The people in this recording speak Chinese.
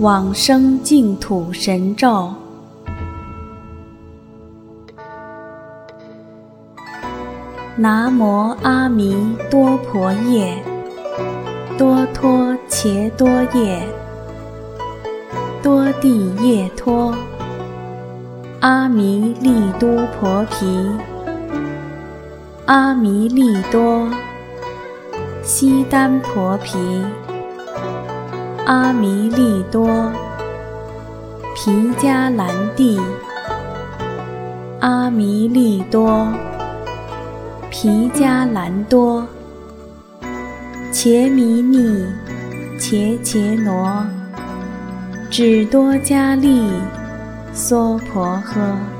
往生净土神咒。南无阿弥多婆夜，多托伽多夜，多地夜托，阿弥利都婆毗，阿弥利多，悉丹婆毗。阿弥利多，毗迦兰帝。阿弥利多，毗迦兰多。伽弥尼，伽伽罗，只多迦利，娑婆诃。